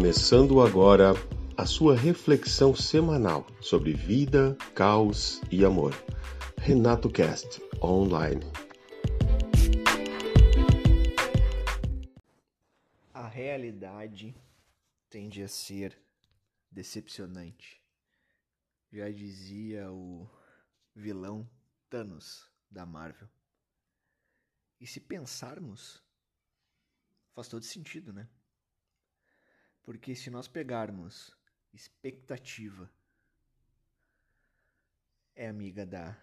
Começando agora a sua reflexão semanal sobre vida, caos e amor. Renato Cast Online. A realidade tende a ser decepcionante. Já dizia o vilão Thanos da Marvel. E se pensarmos, faz todo sentido, né? Porque se nós pegarmos expectativa é amiga da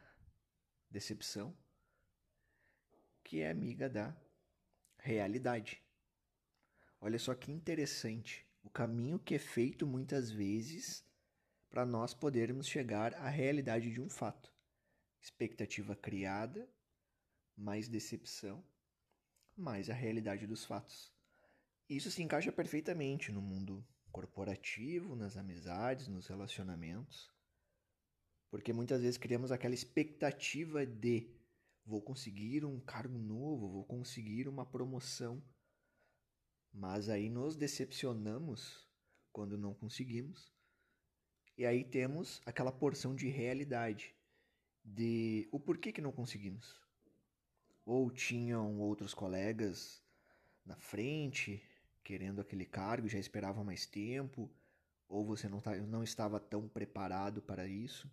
decepção, que é amiga da realidade. Olha só que interessante o caminho que é feito muitas vezes para nós podermos chegar à realidade de um fato. Expectativa criada, mais decepção, mais a realidade dos fatos. Isso se encaixa perfeitamente no mundo corporativo, nas amizades, nos relacionamentos. Porque muitas vezes criamos aquela expectativa de vou conseguir um cargo novo, vou conseguir uma promoção. Mas aí nos decepcionamos quando não conseguimos. E aí temos aquela porção de realidade de o porquê que não conseguimos. Ou tinham outros colegas na frente, querendo aquele cargo, já esperava mais tempo, ou você não, tá, não estava tão preparado para isso.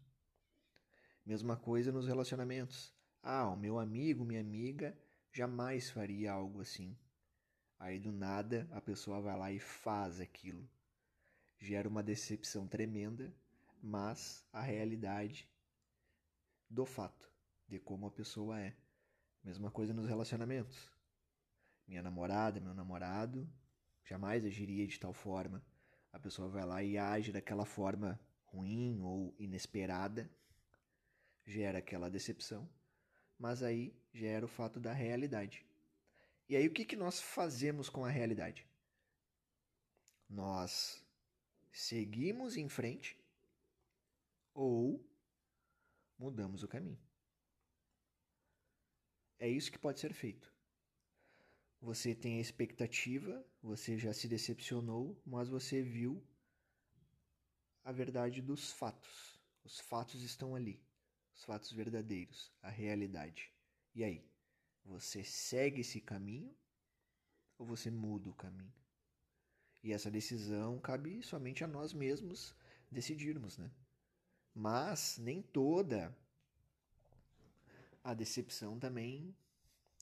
Mesma coisa nos relacionamentos. Ah, o meu amigo, minha amiga jamais faria algo assim. Aí do nada a pessoa vai lá e faz aquilo. Gera uma decepção tremenda, mas a realidade do fato de como a pessoa é. Mesma coisa nos relacionamentos. Minha namorada, meu namorado jamais agiria de tal forma. A pessoa vai lá e age daquela forma ruim ou inesperada, gera aquela decepção, mas aí gera o fato da realidade. E aí o que, que nós fazemos com a realidade? Nós seguimos em frente ou mudamos o caminho. É isso que pode ser feito. Você tem a expectativa, você já se decepcionou, mas você viu a verdade dos fatos. Os fatos estão ali, os fatos verdadeiros, a realidade. E aí? Você segue esse caminho ou você muda o caminho? E essa decisão cabe somente a nós mesmos decidirmos, né? Mas nem toda a decepção também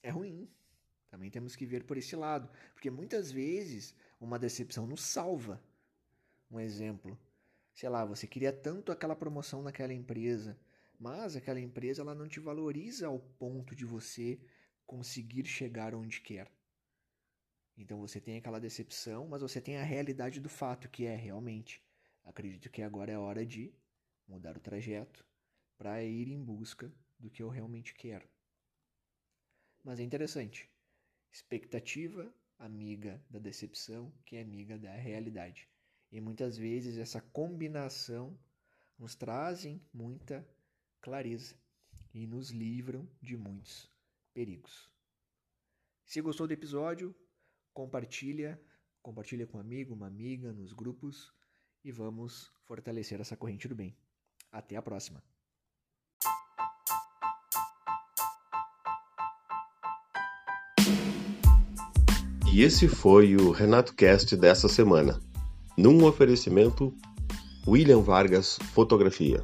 é ruim. Também temos que ver por esse lado, porque muitas vezes uma decepção nos salva. Um exemplo, sei lá, você queria tanto aquela promoção naquela empresa, mas aquela empresa ela não te valoriza ao ponto de você conseguir chegar onde quer. Então você tem aquela decepção, mas você tem a realidade do fato que é realmente. Acredito que agora é hora de mudar o trajeto para ir em busca do que eu realmente quero. Mas é interessante. Expectativa, amiga da decepção, que é amiga da realidade. E muitas vezes essa combinação nos trazem muita clareza e nos livram de muitos perigos. Se gostou do episódio, compartilha, compartilha com um amigo, uma amiga, nos grupos e vamos fortalecer essa corrente do bem. Até a próxima. E esse foi o Renato Cast dessa semana, num oferecimento William Vargas Fotografia.